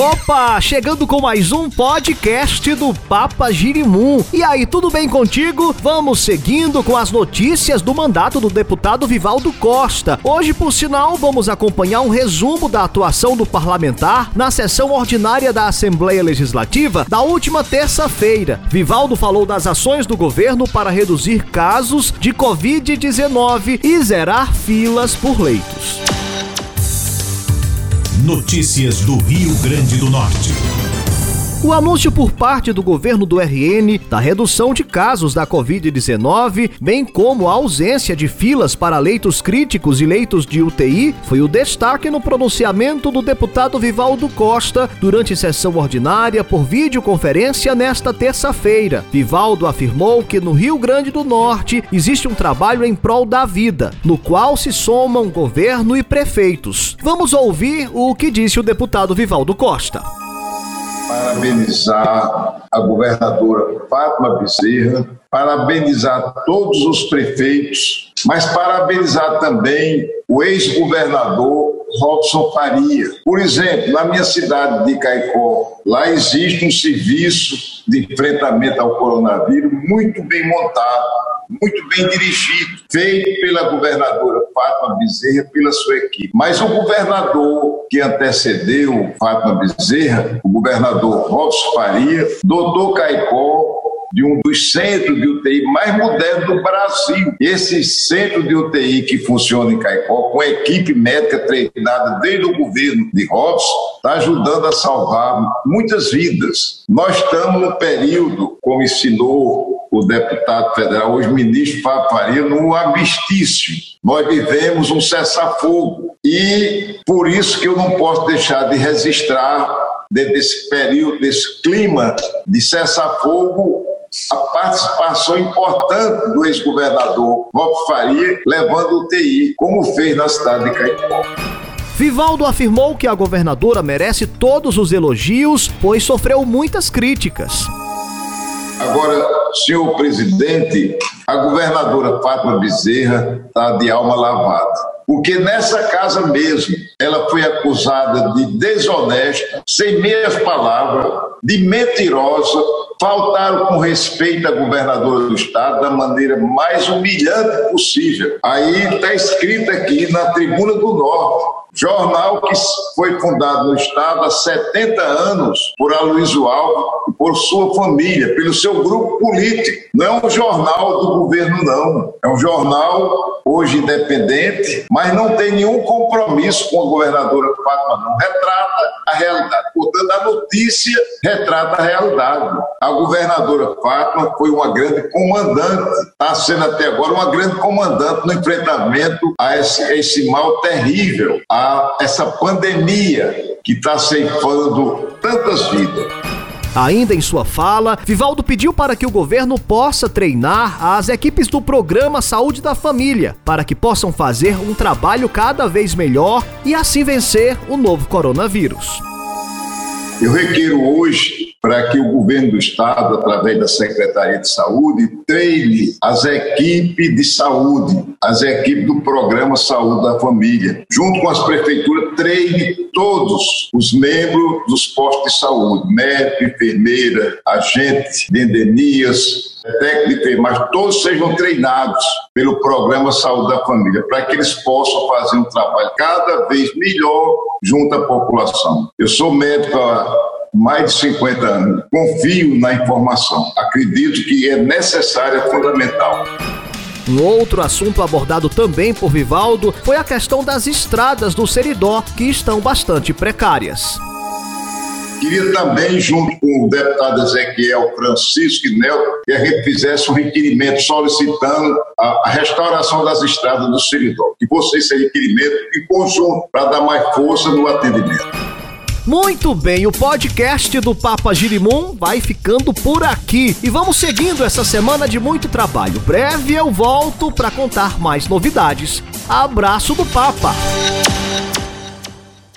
Opa, chegando com mais um podcast do Papa Girimum. E aí, tudo bem contigo? Vamos seguindo com as notícias do mandato do deputado Vivaldo Costa. Hoje, por sinal, vamos acompanhar um resumo da atuação do parlamentar na sessão ordinária da Assembleia Legislativa da última terça-feira. Vivaldo falou das ações do governo para reduzir casos de Covid-19 e zerar filas por leitos. Notícias do Rio Grande do Norte. O anúncio por parte do governo do RN da redução de casos da Covid-19, bem como a ausência de filas para leitos críticos e leitos de UTI, foi o destaque no pronunciamento do deputado Vivaldo Costa durante sessão ordinária por videoconferência nesta terça-feira. Vivaldo afirmou que no Rio Grande do Norte existe um trabalho em prol da vida, no qual se somam governo e prefeitos. Vamos ouvir o que disse o deputado Vivaldo Costa parabenizar a governadora Fátima Bezerra, parabenizar todos os prefeitos, mas parabenizar também o ex-governador Robson Faria. Por exemplo, na minha cidade de Caicó, lá existe um serviço de enfrentamento ao coronavírus muito bem montado muito bem dirigido, feito pela governadora Fátima Bezerra, pela sua equipe. Mas o governador que antecedeu Fátima Bezerra, o governador Robson Faria, doutor Caicó, de um dos centros de UTI mais modernos do Brasil. Esse centro de UTI que funciona em Caicó, com a equipe médica treinada desde o governo de Robson, está ajudando a salvar muitas vidas. Nós estamos no período, como ensinou o deputado federal, hoje ministro Faria, no abstício. Nós vivemos um cessar-fogo e por isso que eu não posso deixar de registrar dentro desse período, desse clima de cessar-fogo, a participação importante do ex-governador Rob Faria, levando o TI, como fez na cidade de Caicó. Vivaldo afirmou que a governadora merece todos os elogios, pois sofreu muitas críticas. Agora, senhor presidente, a governadora Fátima Bezerra está de alma lavada. Porque nessa casa mesmo, ela foi acusada de desonesta, sem meias palavras, de mentirosa, faltaram com respeito à governadora do estado da maneira mais humilhante possível. Aí está escrito aqui na Tribuna do Norte, jornal que foi fundado no Estado há 70 anos por Aloysio Alves e por sua família, pelo seu grupo político. Não é um jornal do governo, não. É um jornal hoje independente, mas não tem nenhum compromisso com a governadora Fátima, não. Retrata a realidade. Portanto, a notícia retrata a realidade. A governadora Fátima foi uma grande comandante, está sendo até agora uma grande comandante no enfrentamento a esse, a esse mal terrível, a essa pandemia que está ceifando tantas vidas. Ainda em sua fala, Vivaldo pediu para que o governo possa treinar as equipes do programa Saúde da Família, para que possam fazer um trabalho cada vez melhor e assim vencer o novo coronavírus. Eu requeiro hoje para que o governo do estado, através da Secretaria de Saúde, treine as equipes de saúde, as equipes do programa Saúde da Família, junto com as prefeituras, treine todos os membros dos postos de saúde, médico, enfermeira, agente de endemias, técnico enfermagem, todos sejam treinados pelo programa Saúde da Família, para que eles possam fazer um trabalho cada vez melhor junto à população. Eu sou médico mais de 50 anos. Confio na informação. Acredito que é necessária, fundamental. Um outro assunto abordado também por Vivaldo foi a questão das estradas do Seridó, que estão bastante precárias. Queria também, junto com o deputado Ezequiel Francisco e Nelton, que a gente fizesse um requerimento solicitando a, a restauração das estradas do Seridó. Que fosse esse requerimento em conjunto para dar mais força no atendimento. Muito bem, o podcast do Papa Girimum vai ficando por aqui e vamos seguindo essa semana de muito trabalho. Breve eu volto para contar mais novidades. Abraço do Papa.